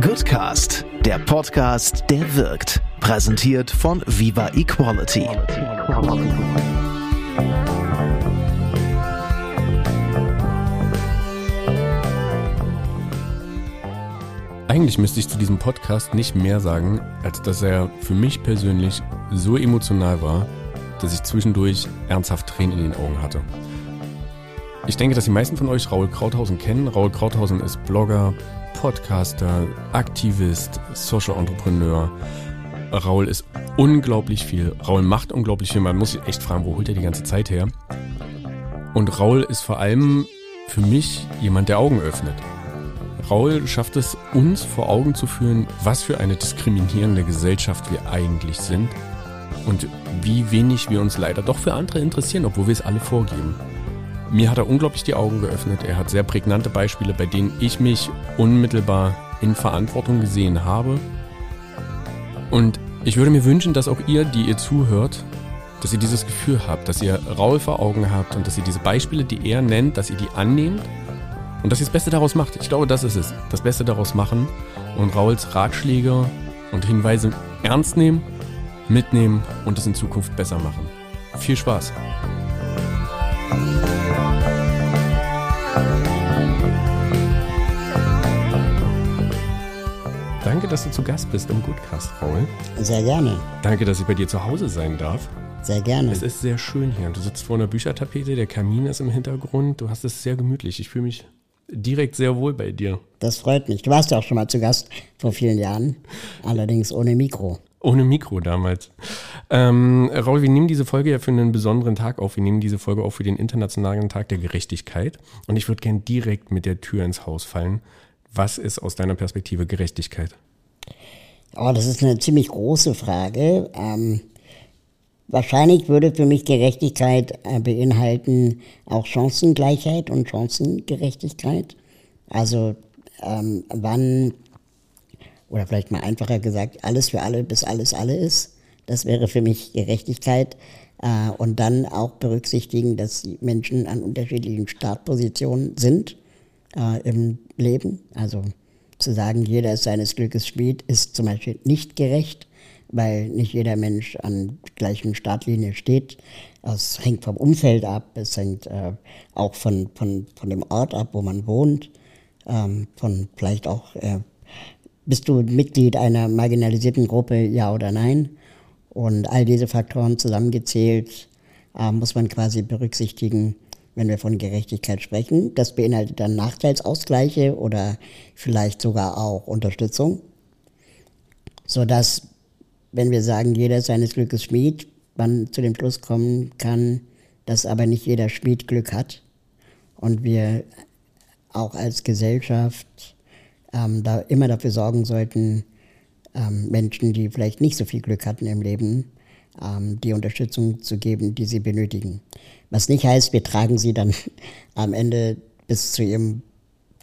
Goodcast, der Podcast, der wirkt. Präsentiert von Viva Equality. Eigentlich müsste ich zu diesem Podcast nicht mehr sagen, als dass er für mich persönlich so emotional war, dass ich zwischendurch ernsthaft Tränen in den Augen hatte. Ich denke, dass die meisten von euch Raul Krauthausen kennen. Raul Krauthausen ist Blogger, Podcaster, Aktivist, Social Entrepreneur. Raul ist unglaublich viel. Raul macht unglaublich viel. Man muss sich echt fragen, wo holt er die ganze Zeit her? Und Raul ist vor allem für mich jemand, der Augen öffnet. Raul schafft es, uns vor Augen zu führen, was für eine diskriminierende Gesellschaft wir eigentlich sind und wie wenig wir uns leider doch für andere interessieren, obwohl wir es alle vorgeben. Mir hat er unglaublich die Augen geöffnet. Er hat sehr prägnante Beispiele, bei denen ich mich unmittelbar in Verantwortung gesehen habe. Und ich würde mir wünschen, dass auch ihr, die ihr zuhört, dass ihr dieses Gefühl habt, dass ihr Raul vor Augen habt und dass ihr diese Beispiele, die er nennt, dass ihr die annehmt und dass ihr das Beste daraus macht. Ich glaube, das ist es. Das Beste daraus machen und Rauls Ratschläge und Hinweise ernst nehmen, mitnehmen und es in Zukunft besser machen. Viel Spaß! Danke, dass du zu Gast bist im Goodcast, Raul. Sehr gerne. Danke, dass ich bei dir zu Hause sein darf. Sehr gerne. Es ist sehr schön hier. Du sitzt vor einer Büchertapete, der Kamin ist im Hintergrund. Du hast es sehr gemütlich. Ich fühle mich direkt sehr wohl bei dir. Das freut mich. Du warst ja auch schon mal zu Gast vor vielen Jahren, allerdings ohne Mikro. Ohne Mikro damals. Ähm, Raul, wir nehmen diese Folge ja für einen besonderen Tag auf. Wir nehmen diese Folge auf für den Internationalen Tag der Gerechtigkeit. Und ich würde gern direkt mit der Tür ins Haus fallen. Was ist aus deiner Perspektive Gerechtigkeit? Oh, das ist eine ziemlich große Frage. Ähm, wahrscheinlich würde für mich Gerechtigkeit äh, beinhalten auch Chancengleichheit und Chancengerechtigkeit. Also ähm, wann, oder vielleicht mal einfacher gesagt, alles für alle, bis alles alle ist. Das wäre für mich Gerechtigkeit. Äh, und dann auch berücksichtigen, dass die Menschen an unterschiedlichen Startpositionen sind äh, im Leben. Also zu sagen, jeder ist seines Glückes Schmied, ist zum Beispiel nicht gerecht, weil nicht jeder Mensch an gleichen Startlinie steht. Es hängt vom Umfeld ab, es hängt äh, auch von, von, von dem Ort ab, wo man wohnt, ähm, von vielleicht auch, äh, bist du Mitglied einer marginalisierten Gruppe, ja oder nein? Und all diese Faktoren zusammengezählt äh, muss man quasi berücksichtigen, wenn wir von Gerechtigkeit sprechen. Das beinhaltet dann Nachteilsausgleiche oder vielleicht sogar auch Unterstützung, sodass, wenn wir sagen, jeder seines Glückes Schmied, man zu dem Schluss kommen kann, dass aber nicht jeder Schmied Glück hat und wir auch als Gesellschaft ähm, da immer dafür sorgen sollten, ähm, Menschen, die vielleicht nicht so viel Glück hatten im Leben, die Unterstützung zu geben, die sie benötigen. Was nicht heißt, wir tragen sie dann am Ende bis zu ihrem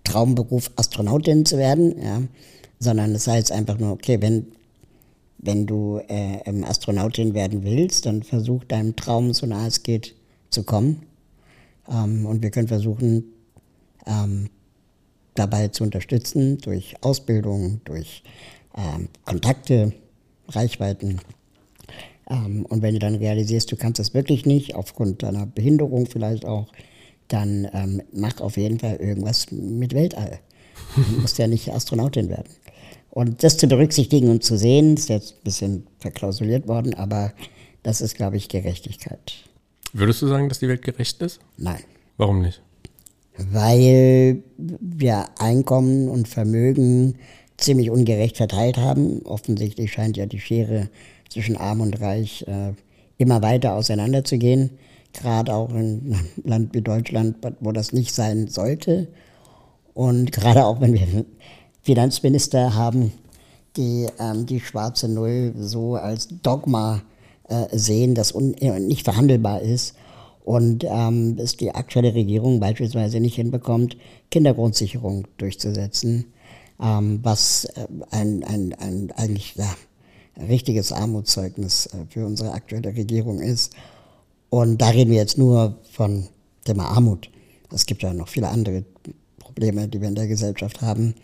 Traumberuf Astronautin zu werden, ja, sondern das heißt einfach nur, okay, wenn, wenn du äh, Astronautin werden willst, dann versuch deinem Traum so nah es geht zu kommen. Ähm, und wir können versuchen, ähm, dabei zu unterstützen durch Ausbildung, durch ähm, Kontakte, Reichweiten. Ähm, und wenn du dann realisierst, du kannst das wirklich nicht, aufgrund deiner Behinderung vielleicht auch, dann ähm, mach auf jeden Fall irgendwas mit Weltall. Du musst ja nicht Astronautin werden. Und das zu berücksichtigen und zu sehen, ist jetzt ein bisschen verklausuliert worden, aber das ist, glaube ich, Gerechtigkeit. Würdest du sagen, dass die Welt gerecht ist? Nein. Warum nicht? Weil wir Einkommen und Vermögen ziemlich ungerecht verteilt haben. Offensichtlich scheint ja die Schere zwischen Arm und Reich äh, immer weiter auseinanderzugehen, gerade auch in einem Land wie Deutschland, wo das nicht sein sollte. Und gerade auch wenn wir Finanzminister haben, die ähm, die schwarze Null so als Dogma äh, sehen, das äh, nicht verhandelbar ist und ähm, es die aktuelle Regierung beispielsweise nicht hinbekommt, Kindergrundsicherung durchzusetzen, ähm, was äh, ein, ein, ein eigentlich ja, richtiges Armutszeugnis äh, für unsere aktuelle Regierung ist. Und da reden wir jetzt nur von Thema Armut. Es gibt ja noch viele andere Probleme, die wir in der Gesellschaft haben.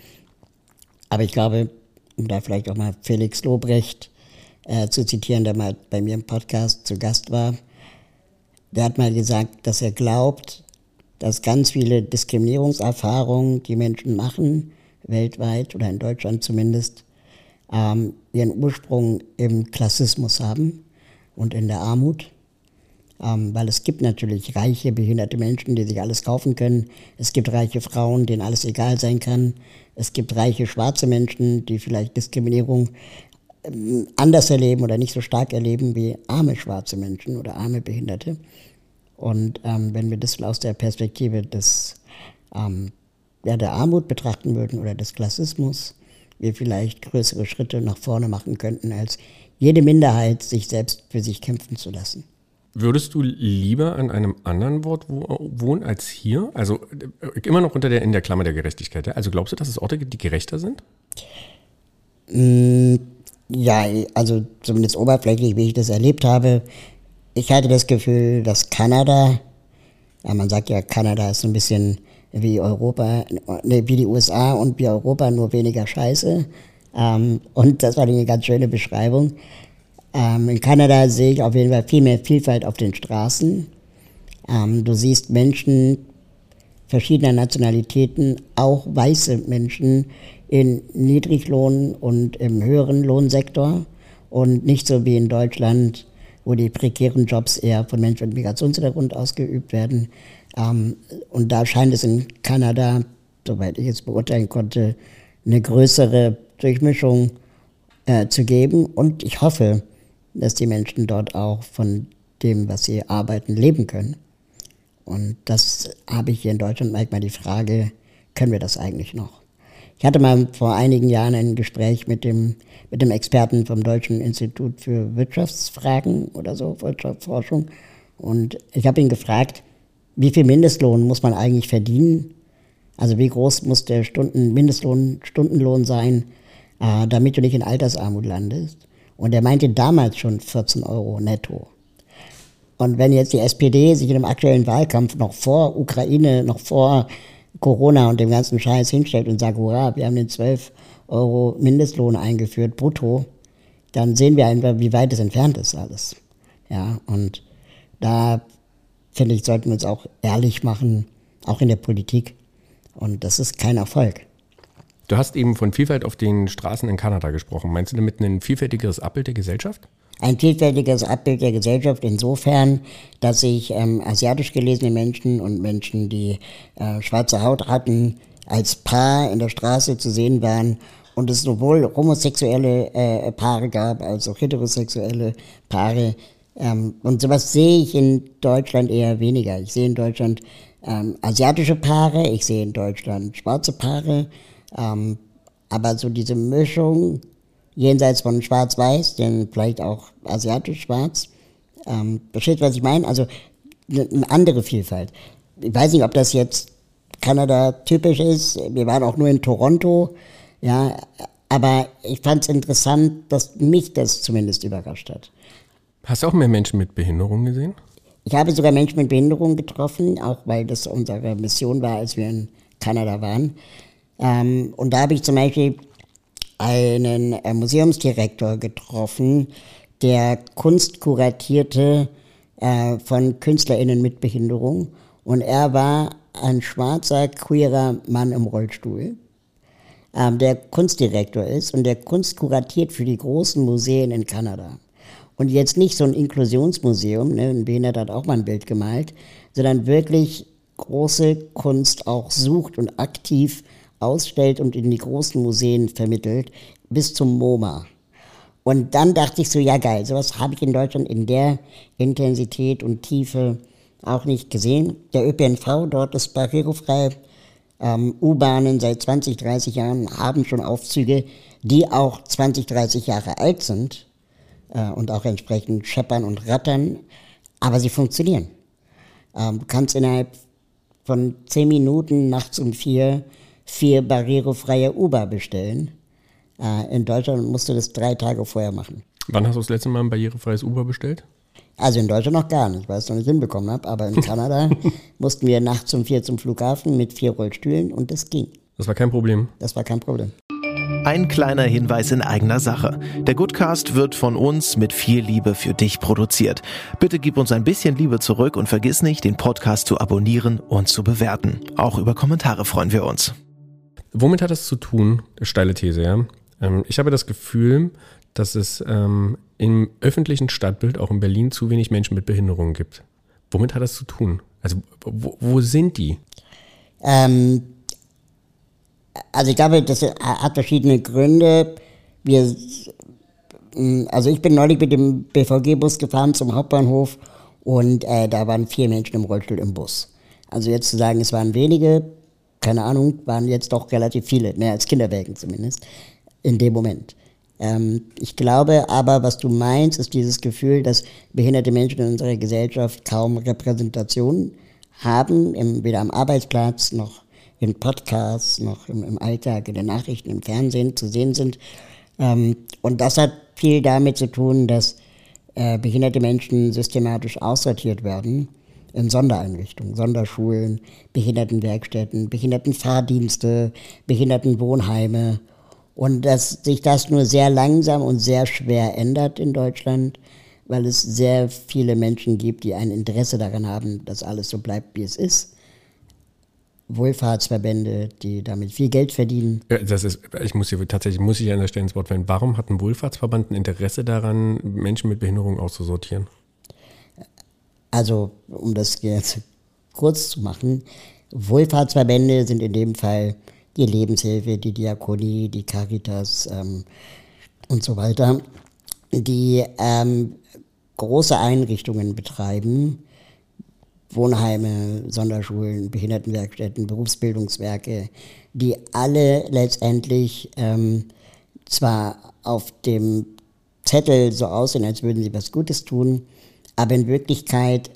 Aber ich glaube, um da vielleicht auch mal Felix Lobrecht äh, zu zitieren, der mal bei mir im Podcast zu Gast war, der hat mal gesagt, dass er glaubt, dass ganz viele Diskriminierungserfahrungen, die Menschen machen, weltweit oder in Deutschland zumindest, ähm, ihren Ursprung im Klassismus haben und in der Armut. Ähm, weil es gibt natürlich reiche, behinderte Menschen, die sich alles kaufen können. Es gibt reiche Frauen, denen alles egal sein kann. Es gibt reiche schwarze Menschen, die vielleicht Diskriminierung ähm, anders erleben oder nicht so stark erleben wie arme schwarze Menschen oder arme Behinderte. Und ähm, wenn wir das aus der Perspektive des, ähm, ja, der Armut betrachten würden oder des Klassismus, wir vielleicht größere Schritte nach vorne machen könnten, als jede Minderheit sich selbst für sich kämpfen zu lassen. Würdest du lieber an einem anderen Ort wohnen als hier? Also äh, immer noch unter der, in der Klammer der Gerechtigkeit. Also glaubst du, dass es Orte gibt, die gerechter sind? Mm, ja, also zumindest oberflächlich, wie ich das erlebt habe. Ich hatte das Gefühl, dass Kanada, ja, man sagt ja, Kanada ist so ein bisschen wie Europa, nee, wie die USA und wie Europa, nur weniger Scheiße. Ähm, und das war eine ganz schöne Beschreibung. Ähm, in Kanada sehe ich auf jeden Fall viel mehr Vielfalt auf den Straßen. Ähm, du siehst Menschen verschiedener Nationalitäten, auch weiße Menschen in Niedriglohn- und im höheren Lohnsektor und nicht so wie in Deutschland, wo die prekären Jobs eher von Menschen mit Migrationshintergrund ausgeübt werden. Ähm, und da scheint es in Kanada, soweit ich es beurteilen konnte, eine größere Durchmischung äh, zu geben. Und ich hoffe, dass die Menschen dort auch von dem, was sie arbeiten, leben können. Und das habe ich hier in Deutschland manchmal die Frage, können wir das eigentlich noch? Ich hatte mal vor einigen Jahren ein Gespräch mit dem, mit dem Experten vom Deutschen Institut für Wirtschaftsfragen oder so, Wirtschaftsforschung. Und ich habe ihn gefragt, wie viel Mindestlohn muss man eigentlich verdienen? Also wie groß muss der Stunden, Mindestlohn, Stundenlohn sein, äh, damit du nicht in Altersarmut landest? Und er meinte damals schon 14 Euro netto. Und wenn jetzt die SPD sich in dem aktuellen Wahlkampf noch vor Ukraine, noch vor Corona und dem ganzen Scheiß hinstellt und sagt, hurra, wir haben den 12 Euro Mindestlohn eingeführt, brutto, dann sehen wir einfach, wie weit es entfernt ist alles. Ja, und da finde ich, sollten wir uns auch ehrlich machen, auch in der Politik. Und das ist kein Erfolg. Du hast eben von Vielfalt auf den Straßen in Kanada gesprochen. Meinst du damit ein vielfältigeres Abbild der Gesellschaft? Ein vielfältiges Abbild der Gesellschaft insofern, dass sich ähm, asiatisch gelesene Menschen und Menschen, die äh, schwarze Haut hatten, als Paar in der Straße zu sehen waren und es sowohl homosexuelle äh, Paare gab als auch heterosexuelle Paare, ähm, und sowas sehe ich in Deutschland eher weniger. Ich sehe in Deutschland ähm, asiatische Paare, ich sehe in Deutschland schwarze Paare, ähm, aber so diese Mischung jenseits von Schwarz-Weiß, denn vielleicht auch asiatisch-schwarz, ähm, versteht, was ich meine? Also eine andere Vielfalt. Ich weiß nicht, ob das jetzt Kanada typisch ist. Wir waren auch nur in Toronto, ja, aber ich fand es interessant, dass mich das zumindest überrascht hat. Hast du auch mehr Menschen mit Behinderung gesehen? Ich habe sogar Menschen mit Behinderung getroffen, auch weil das unsere Mission war, als wir in Kanada waren. Ähm, und da habe ich zum Beispiel einen äh, Museumsdirektor getroffen, der Kunst kuratierte äh, von KünstlerInnen mit Behinderung. Und er war ein schwarzer, queerer Mann im Rollstuhl, ähm, der Kunstdirektor ist und der Kunst kuratiert für die großen Museen in Kanada. Und jetzt nicht so ein Inklusionsmuseum, ne, ein Behinderter hat auch mal ein Bild gemalt, sondern wirklich große Kunst auch sucht und aktiv ausstellt und in die großen Museen vermittelt, bis zum MoMA. Und dann dachte ich so, ja geil, sowas habe ich in Deutschland in der Intensität und Tiefe auch nicht gesehen. Der ÖPNV dort ist barrierefrei. Ähm, U-Bahnen seit 20, 30 Jahren haben schon Aufzüge, die auch 20, 30 Jahre alt sind äh, und auch entsprechend scheppern und rattern, aber sie funktionieren. Ähm, du kannst innerhalb von zehn Minuten nachts um vier vier barrierefreie Uber bestellen. Äh, in Deutschland musst du das drei Tage vorher machen. Wann hast du das letzte Mal ein barrierefreies Uber bestellt? Also in Deutschland noch gar nicht, weil ich es noch nicht hinbekommen habe. Aber in Kanada mussten wir nachts um vier zum Flughafen mit vier Rollstühlen und das ging. Das war kein Problem. Das war kein Problem. Ein kleiner Hinweis in eigener Sache. Der Goodcast wird von uns mit viel Liebe für dich produziert. Bitte gib uns ein bisschen Liebe zurück und vergiss nicht, den Podcast zu abonnieren und zu bewerten. Auch über Kommentare freuen wir uns. Womit hat das zu tun? Steile These, ja. Ähm, ich habe das Gefühl, dass es ähm, im öffentlichen Stadtbild auch in Berlin zu wenig Menschen mit Behinderungen gibt. Womit hat das zu tun? Also wo, wo sind die? Ähm, also ich glaube, das hat verschiedene Gründe. Wir, mm, also ich bin neulich mit dem BVG-Bus gefahren zum Hauptbahnhof und äh, da waren vier Menschen im Rollstuhl im Bus. Also jetzt zu sagen, es waren wenige, keine Ahnung, waren jetzt doch relativ viele, mehr als Kinderwägen zumindest, in dem Moment. Ähm, ich glaube aber, was du meinst, ist dieses Gefühl, dass behinderte Menschen in unserer Gesellschaft kaum Repräsentation haben, im, weder am Arbeitsplatz noch in Podcasts, noch im, im Alltag, in den Nachrichten, im Fernsehen zu sehen sind. Ähm, und das hat viel damit zu tun, dass äh, behinderte Menschen systematisch aussortiert werden in Sondereinrichtungen, Sonderschulen, Behindertenwerkstätten, Behindertenfahrdienste, Behindertenwohnheime. Und dass sich das nur sehr langsam und sehr schwer ändert in Deutschland, weil es sehr viele Menschen gibt, die ein Interesse daran haben, dass alles so bleibt, wie es ist. Wohlfahrtsverbände, die damit viel Geld verdienen. Das ist, ich muss hier tatsächlich muss ich an der Stelle ins Wort fallen. Warum hat ein Wohlfahrtsverband ein Interesse daran, Menschen mit Behinderung auszusortieren? Also, um das jetzt kurz zu machen, Wohlfahrtsverbände sind in dem Fall die Lebenshilfe, die Diakonie, die Caritas ähm, und so weiter, die ähm, große Einrichtungen betreiben, Wohnheime, Sonderschulen, Behindertenwerkstätten, Berufsbildungswerke, die alle letztendlich ähm, zwar auf dem Zettel so aussehen, als würden sie was Gutes tun, aber in Wirklichkeit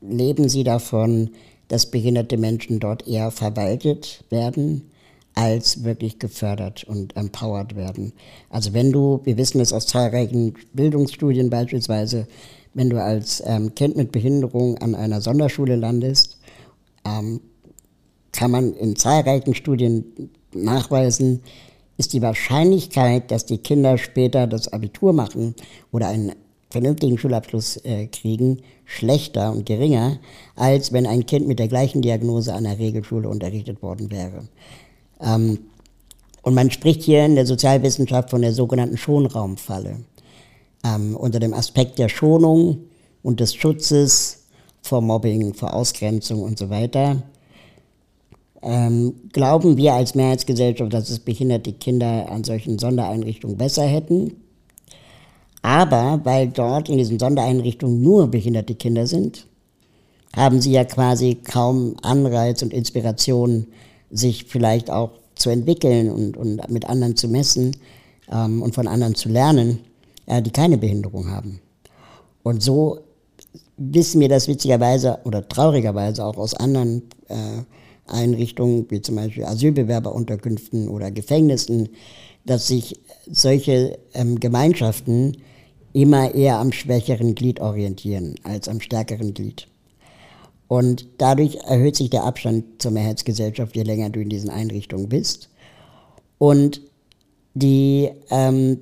leben sie davon, dass behinderte Menschen dort eher verwaltet werden, als wirklich gefördert und empowered werden. Also wenn du, wir wissen es aus zahlreichen Bildungsstudien beispielsweise, wenn du als ähm, Kind mit Behinderung an einer Sonderschule landest, ähm, kann man in zahlreichen Studien nachweisen, ist die Wahrscheinlichkeit, dass die Kinder später das Abitur machen oder einen vernünftigen Schulabschluss äh, kriegen, schlechter und geringer, als wenn ein Kind mit der gleichen Diagnose an der Regelschule unterrichtet worden wäre. Ähm, und man spricht hier in der Sozialwissenschaft von der sogenannten Schonraumfalle ähm, unter dem Aspekt der Schonung und des Schutzes vor Mobbing, vor Ausgrenzung und so weiter, ähm, glauben wir als Mehrheitsgesellschaft, dass es behinderte Kinder an solchen Sondereinrichtungen besser hätten. Aber weil dort in diesen Sondereinrichtungen nur behinderte Kinder sind, haben sie ja quasi kaum Anreiz und Inspiration, sich vielleicht auch zu entwickeln und, und mit anderen zu messen ähm, und von anderen zu lernen äh, die keine Behinderung haben. Und so wissen wir das witzigerweise oder traurigerweise auch aus anderen äh, Einrichtungen, wie zum Beispiel Asylbewerberunterkünften oder Gefängnissen, dass sich solche ähm, Gemeinschaften immer eher am schwächeren Glied orientieren als am stärkeren Glied. Und dadurch erhöht sich der Abstand zur Mehrheitsgesellschaft, je länger du in diesen Einrichtungen bist. Und die ähm,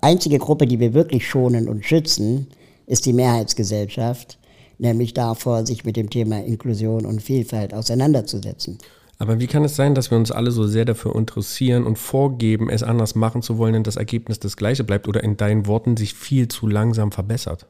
einzige Gruppe, die wir wirklich schonen und schützen, ist die Mehrheitsgesellschaft, nämlich davor, sich mit dem Thema Inklusion und Vielfalt auseinanderzusetzen. Aber wie kann es sein, dass wir uns alle so sehr dafür interessieren und vorgeben, es anders machen zu wollen und das Ergebnis das gleiche bleibt oder in deinen Worten sich viel zu langsam verbessert?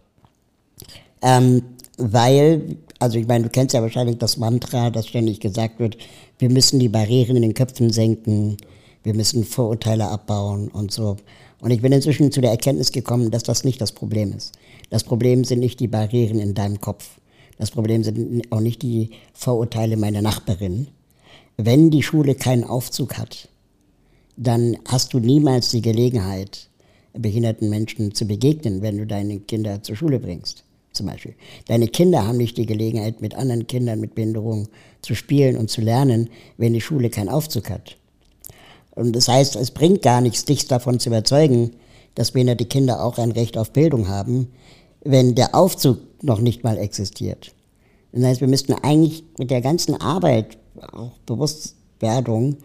Ähm, weil, also ich meine, du kennst ja wahrscheinlich das Mantra, das ständig gesagt wird, wir müssen die Barrieren in den Köpfen senken, wir müssen Vorurteile abbauen und so. Und ich bin inzwischen zu der Erkenntnis gekommen, dass das nicht das Problem ist. Das Problem sind nicht die Barrieren in deinem Kopf. Das Problem sind auch nicht die Vorurteile meiner Nachbarin. Wenn die Schule keinen Aufzug hat, dann hast du niemals die Gelegenheit, behinderten Menschen zu begegnen, wenn du deine Kinder zur Schule bringst, zum Beispiel. Deine Kinder haben nicht die Gelegenheit, mit anderen Kindern mit Behinderung zu spielen und zu lernen, wenn die Schule keinen Aufzug hat. Und das heißt, es bringt gar nichts, dich davon zu überzeugen, dass behinderte Kinder auch ein Recht auf Bildung haben, wenn der Aufzug noch nicht mal existiert. Das heißt, wir müssten eigentlich mit der ganzen Arbeit, auch Bewusstwerdung,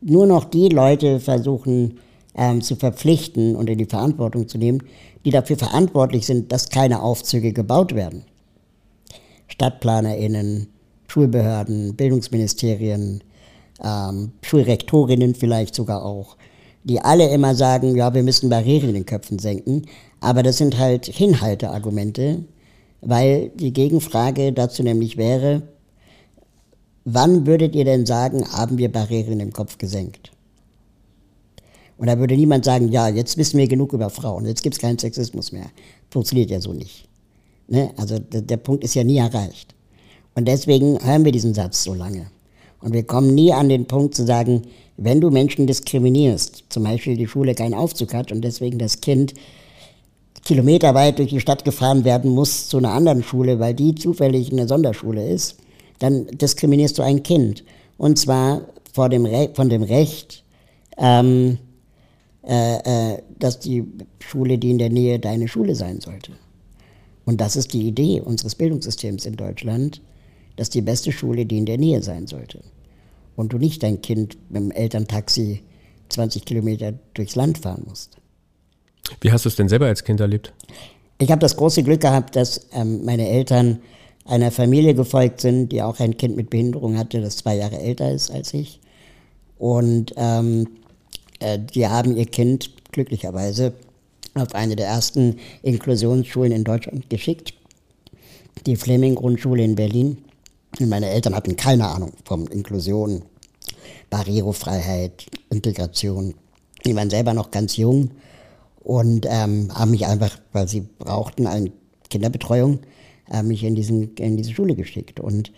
nur noch die Leute versuchen ähm, zu verpflichten und in die Verantwortung zu nehmen, die dafür verantwortlich sind, dass keine Aufzüge gebaut werden. StadtplanerInnen, Schulbehörden, Bildungsministerien, ähm, Schulrektorinnen vielleicht sogar auch, die alle immer sagen, ja, wir müssen Barrieren in den Köpfen senken. Aber das sind halt Hinhalteargumente, weil die Gegenfrage dazu nämlich wäre, wann würdet ihr denn sagen, haben wir Barrieren im Kopf gesenkt? Und da würde niemand sagen, ja, jetzt wissen wir genug über Frauen, jetzt gibt es keinen Sexismus mehr. Funktioniert ja so nicht. Ne? Also der, der Punkt ist ja nie erreicht. Und deswegen hören wir diesen Satz so lange. Und wir kommen nie an den Punkt zu sagen, wenn du Menschen diskriminierst, zum Beispiel die Schule keinen Aufzug hat und deswegen das Kind kilometerweit durch die Stadt gefahren werden muss zu einer anderen Schule, weil die zufällig eine Sonderschule ist, dann diskriminierst du ein Kind. Und zwar vor dem von dem Recht, ähm, äh, äh, dass die Schule, die in der Nähe deine Schule sein sollte. Und das ist die Idee unseres Bildungssystems in Deutschland, dass die beste Schule die in der Nähe sein sollte. Und du nicht dein Kind mit dem Elterntaxi 20 Kilometer durchs Land fahren musst. Wie hast du es denn selber als Kind erlebt? Ich habe das große Glück gehabt, dass ähm, meine Eltern einer Familie gefolgt sind, die auch ein Kind mit Behinderung hatte, das zwei Jahre älter ist als ich. Und ähm, äh, die haben ihr Kind glücklicherweise auf eine der ersten Inklusionsschulen in Deutschland geschickt, die Fleming-Grundschule in Berlin. Meine Eltern hatten keine Ahnung von Inklusion, Barrierefreiheit, Integration. Die waren selber noch ganz jung und ähm, haben mich einfach, weil sie brauchten eine Kinderbetreuung, äh, mich in, diesen, in diese Schule geschickt. Und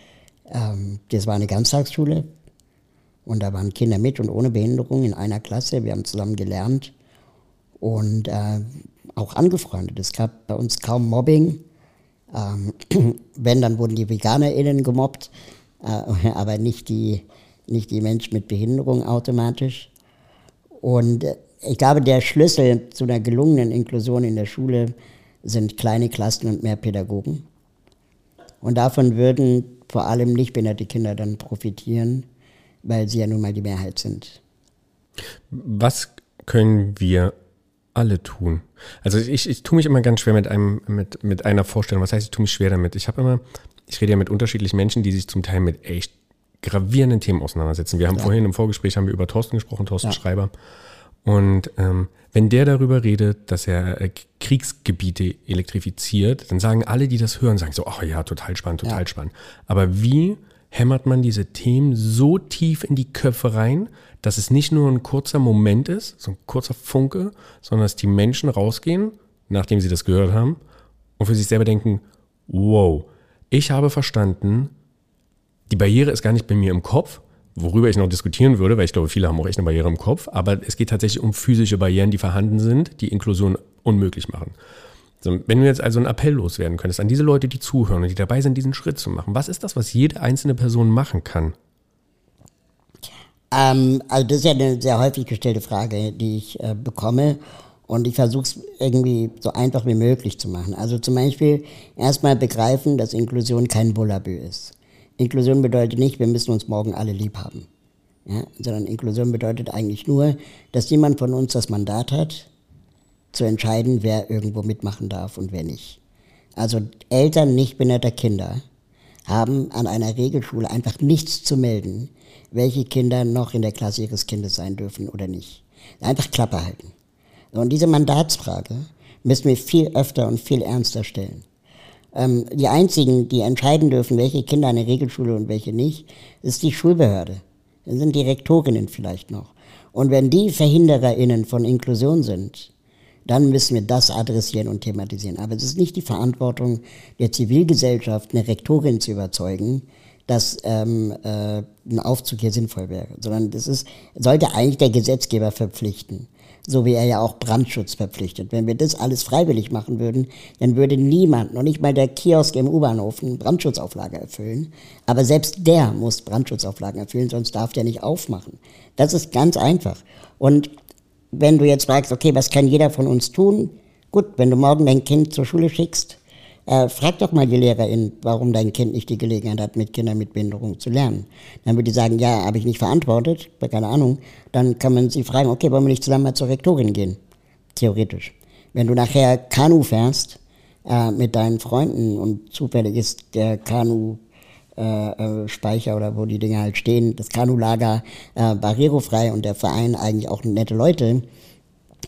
ähm, das war eine Ganztagsschule und da waren Kinder mit und ohne Behinderung in einer Klasse. Wir haben zusammen gelernt und äh, auch angefreundet. Es gab bei uns kaum Mobbing. Ähm, wenn, dann wurden die VeganerInnen gemobbt, äh, aber nicht die, nicht die Menschen mit Behinderung automatisch. Und äh, ich glaube, der Schlüssel zu einer gelungenen Inklusion in der Schule sind kleine Klassen und mehr Pädagogen. Und davon würden vor allem nicht behinderte Kinder dann profitieren, weil sie ja nun mal die Mehrheit sind. Was können wir alle tun? Also ich, ich tue mich immer ganz schwer mit einem, mit, mit einer Vorstellung. Was heißt, ich tue mich schwer damit? Ich habe immer, ich rede ja mit unterschiedlichen Menschen, die sich zum Teil mit echt gravierenden Themen auseinandersetzen. Wir haben ja. vorhin im Vorgespräch haben wir über Thorsten gesprochen, Thorsten ja. Schreiber. Und ähm, wenn der darüber redet, dass er äh, Kriegsgebiete elektrifiziert, dann sagen alle, die das hören, sagen so, ach ja, total spannend, total ja. spannend. Aber wie hämmert man diese Themen so tief in die Köpfe rein, dass es nicht nur ein kurzer Moment ist, so ein kurzer Funke, sondern dass die Menschen rausgehen, nachdem sie das gehört haben, und für sich selber denken, wow, ich habe verstanden, die Barriere ist gar nicht bei mir im Kopf, worüber ich noch diskutieren würde, weil ich glaube, viele haben auch echt eine Barriere im Kopf, aber es geht tatsächlich um physische Barrieren, die vorhanden sind, die Inklusion unmöglich machen. So, wenn du jetzt also einen Appell loswerden könntest an diese Leute, die zuhören und die dabei sind, diesen Schritt zu machen, was ist das, was jede einzelne Person machen kann? Ähm, also das ist ja eine sehr häufig gestellte Frage, die ich äh, bekomme. Und ich versuche es irgendwie so einfach wie möglich zu machen. Also zum Beispiel erstmal begreifen, dass Inklusion kein Bullabü ist. Inklusion bedeutet nicht, wir müssen uns morgen alle lieb haben. Ja? Sondern Inklusion bedeutet eigentlich nur, dass jemand von uns das Mandat hat, zu entscheiden, wer irgendwo mitmachen darf und wer nicht. Also Eltern nicht behinderter Kinder haben an einer Regelschule einfach nichts zu melden, welche Kinder noch in der Klasse ihres Kindes sein dürfen oder nicht. Einfach Klappe halten. Und diese Mandatsfrage müssen wir viel öfter und viel ernster stellen. Ähm, die einzigen, die entscheiden dürfen, welche Kinder eine Regelschule und welche nicht, ist die Schulbehörde. Das sind die Rektorinnen vielleicht noch. Und wenn die VerhindererInnen von Inklusion sind, dann müssen wir das adressieren und thematisieren. Aber es ist nicht die Verantwortung der Zivilgesellschaft, eine Rektorin zu überzeugen, dass ähm, äh, ein Aufzug hier sinnvoll wäre, sondern das ist, sollte eigentlich der Gesetzgeber verpflichten, so wie er ja auch Brandschutz verpflichtet. Wenn wir das alles freiwillig machen würden, dann würde niemand, noch nicht mal der Kiosk im U-Bahnhof, eine Brandschutzauflage erfüllen. Aber selbst der muss Brandschutzauflagen erfüllen, sonst darf der nicht aufmachen. Das ist ganz einfach. Und wenn du jetzt fragst, okay, was kann jeder von uns tun? Gut, wenn du morgen dein Kind zur Schule schickst, äh, frag doch mal die Lehrerin, warum dein Kind nicht die Gelegenheit hat, mit Kindern mit Behinderung zu lernen. Dann würde die sagen, ja, habe ich nicht verantwortet, keine Ahnung. Dann kann man sie fragen, okay, wollen wir nicht zusammen mal zur Rektorin gehen? Theoretisch. Wenn du nachher Kanu fährst äh, mit deinen Freunden und zufällig ist der Kanu äh, äh, Speicher oder wo die Dinge halt stehen, das Kanulager äh, barrierefrei und der Verein eigentlich auch nette Leute,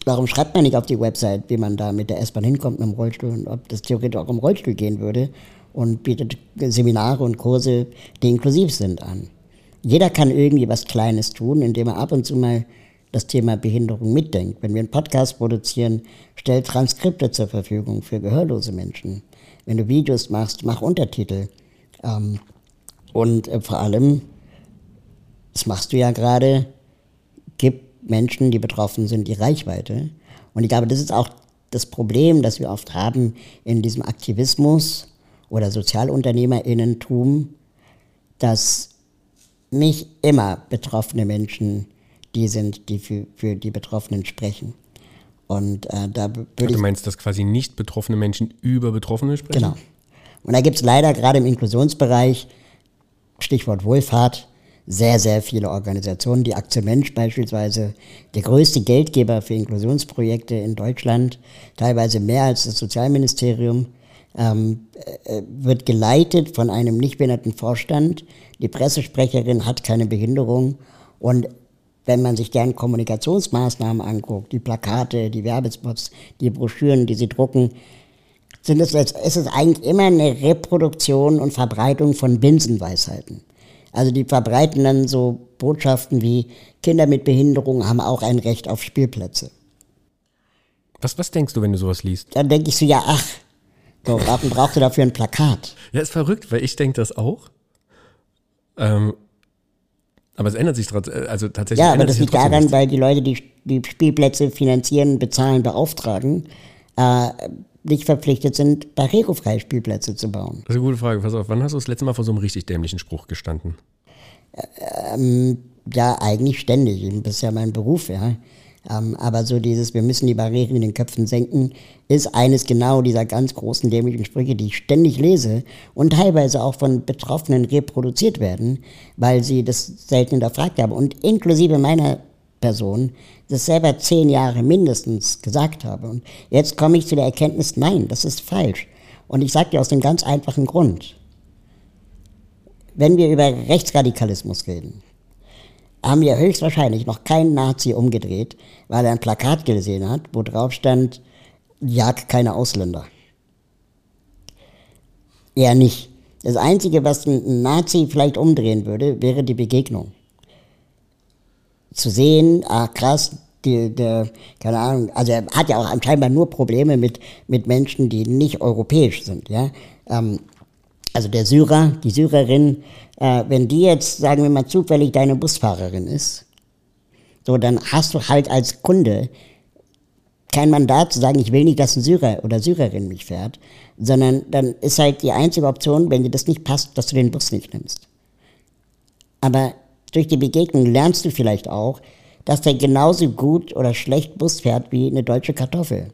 Warum schreibt man nicht auf die Website, wie man da mit der S-Bahn hinkommt mit dem Rollstuhl und ob das theoretisch auch im Rollstuhl gehen würde und bietet Seminare und Kurse, die inklusiv sind, an. Jeder kann irgendwie was Kleines tun, indem er ab und zu mal das Thema Behinderung mitdenkt. Wenn wir einen Podcast produzieren, stell Transkripte zur Verfügung für gehörlose Menschen. Wenn du Videos machst, mach Untertitel. Ähm, und äh, vor allem, das machst du ja gerade, gib Menschen, die betroffen sind, die Reichweite. Und ich glaube, das ist auch das Problem, das wir oft haben in diesem Aktivismus oder Sozialunternehmerinnentum, dass nicht immer betroffene Menschen die sind, die für, für die Betroffenen sprechen. Und äh, da würde Du meinst, dass quasi nicht betroffene Menschen über Betroffene sprechen? Genau. Und da gibt es leider gerade im Inklusionsbereich, Stichwort Wohlfahrt, sehr, sehr viele Organisationen. Die Aktion Mensch beispielsweise, der größte Geldgeber für Inklusionsprojekte in Deutschland, teilweise mehr als das Sozialministerium, ähm, äh, wird geleitet von einem nicht behinderten Vorstand. Die Pressesprecherin hat keine Behinderung und wenn man sich deren Kommunikationsmaßnahmen anguckt, die Plakate, die Werbespots, die Broschüren, die sie drucken, sind es, ist es eigentlich immer eine Reproduktion und Verbreitung von Binsenweisheiten. Also die verbreiten dann so Botschaften wie Kinder mit Behinderung haben auch ein Recht auf Spielplätze. Was, was denkst du, wenn du sowas liest? Dann denke ich so, ja, ach, so, warum brauchst du dafür ein Plakat? Ja, ist verrückt, weil ich denke das auch. Ähm, aber es ändert sich trotzdem, also tatsächlich. Ja, aber das liegt daran, nichts. weil die Leute, die die Spielplätze finanzieren, bezahlen, beauftragen, äh, nicht verpflichtet sind, barrierefreie Spielplätze zu bauen. Das ist eine gute Frage. Pass auf, wann hast du das letzte Mal vor so einem richtig dämlichen Spruch gestanden? Ähm, ja, eigentlich ständig. Das ist ja mein Beruf, ja. Ähm, aber so dieses, wir müssen die Barrieren in den Köpfen senken, ist eines genau dieser ganz großen dämlichen Sprüche, die ich ständig lese und teilweise auch von Betroffenen reproduziert werden, weil sie das selten hinterfragt haben. Und inklusive meiner Person das selber zehn Jahre mindestens gesagt habe. Und jetzt komme ich zu der Erkenntnis, nein, das ist falsch. Und ich sage dir aus dem ganz einfachen Grund. Wenn wir über Rechtsradikalismus reden, haben wir höchstwahrscheinlich noch keinen Nazi umgedreht, weil er ein Plakat gesehen hat, wo drauf stand, jag keine Ausländer. Eher nicht. Das Einzige, was ein Nazi vielleicht umdrehen würde, wäre die Begegnung zu sehen, ah krass, die, der, keine Ahnung, also er hat ja auch anscheinend nur Probleme mit, mit Menschen, die nicht europäisch sind, ja. Ähm, also der Syrer, die Syrerin, äh, wenn die jetzt, sagen wir mal, zufällig deine Busfahrerin ist, so, dann hast du halt als Kunde kein Mandat zu sagen, ich will nicht, dass ein Syrer oder Syrerin mich fährt, sondern dann ist halt die einzige Option, wenn dir das nicht passt, dass du den Bus nicht nimmst. Aber durch die Begegnung lernst du vielleicht auch, dass der genauso gut oder schlecht Bus fährt wie eine deutsche Kartoffel.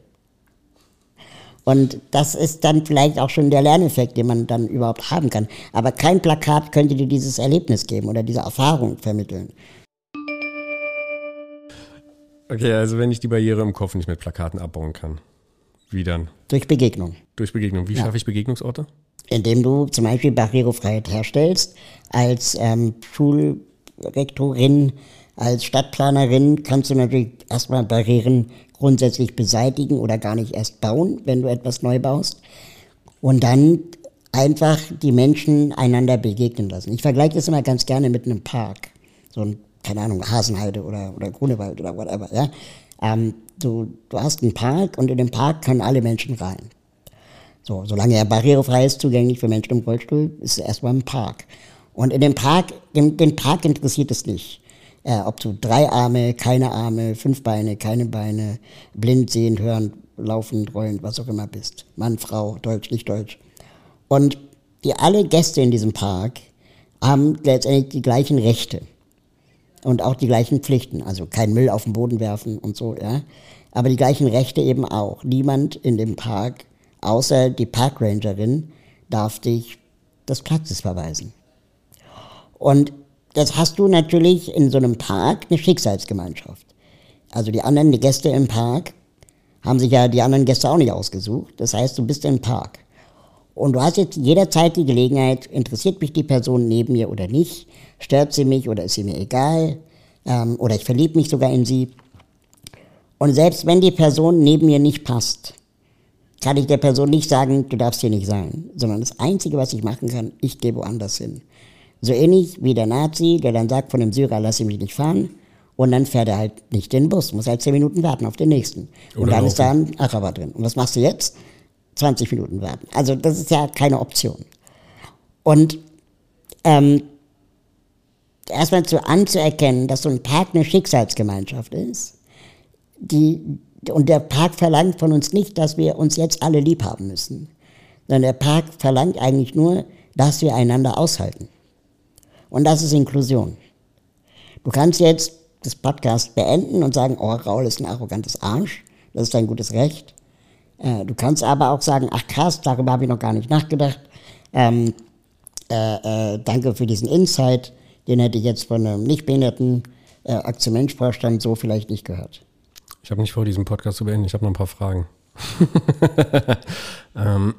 Und das ist dann vielleicht auch schon der Lerneffekt, den man dann überhaupt haben kann. Aber kein Plakat könnte dir dieses Erlebnis geben oder diese Erfahrung vermitteln. Okay, also wenn ich die Barriere im Kopf nicht mit Plakaten abbauen kann, wie dann? Durch Begegnung. Durch Begegnung. Wie ja. schaffe ich Begegnungsorte? Indem du zum Beispiel Barrierefreiheit herstellst als ähm, Schul Rektorin, als Stadtplanerin kannst du natürlich erstmal Barrieren grundsätzlich beseitigen oder gar nicht erst bauen, wenn du etwas neu baust. Und dann einfach die Menschen einander begegnen lassen. Ich vergleiche das immer ganz gerne mit einem Park. So ein, keine Ahnung, Hasenheide oder, oder Grunewald oder whatever, ja. Ähm, du, du hast einen Park und in den Park können alle Menschen rein. So, solange er barrierefrei ist, zugänglich für Menschen im Rollstuhl, ist es erstmal ein Park. Und in dem Park, den, den Park interessiert es nicht. Äh, ob du drei Arme, keine Arme, fünf Beine, keine Beine, blind, sehend, hören, laufend, rollend, was auch immer bist. Mann, Frau, Deutsch, nicht Deutsch. Und die alle Gäste in diesem Park haben letztendlich die gleichen Rechte und auch die gleichen Pflichten. Also kein Müll auf den Boden werfen und so, ja. Aber die gleichen Rechte eben auch. Niemand in dem Park außer die Parkrangerin darf dich das Platzes verweisen. Und das hast du natürlich in so einem Park eine Schicksalsgemeinschaft. Also die anderen die Gäste im Park haben sich ja die anderen Gäste auch nicht ausgesucht. Das heißt, du bist im Park. Und du hast jetzt jederzeit die Gelegenheit, interessiert mich die Person neben mir oder nicht? Stört sie mich oder ist sie mir egal? Ähm, oder ich verliebe mich sogar in sie. Und selbst wenn die Person neben mir nicht passt, kann ich der Person nicht sagen, du darfst hier nicht sein, sondern das Einzige, was ich machen kann, ich gehe woanders hin. So ähnlich wie der Nazi, der dann sagt von dem Syrer, lass mich nicht fahren, und dann fährt er halt nicht den Bus, muss halt zehn Minuten warten auf den nächsten. Oder und dann laufen. ist da ein Araber drin. Und was machst du jetzt? 20 Minuten warten. Also das ist ja keine Option. Und ähm, erstmal zu anzuerkennen, dass so ein Park eine Schicksalsgemeinschaft ist, die, und der Park verlangt von uns nicht, dass wir uns jetzt alle lieb haben müssen, sondern der Park verlangt eigentlich nur, dass wir einander aushalten. Und das ist Inklusion. Du kannst jetzt das Podcast beenden und sagen, oh, Raul ist ein arrogantes Arsch. Das ist dein gutes Recht. Äh, du kannst aber auch sagen, ach krass, darüber habe ich noch gar nicht nachgedacht. Ähm, äh, äh, danke für diesen Insight. Den hätte ich jetzt von einem nichtbehinderten äh, Aktienmensch-Vorstand so vielleicht nicht gehört. Ich habe nicht vor, diesen Podcast zu beenden. Ich habe noch ein paar Fragen. ähm,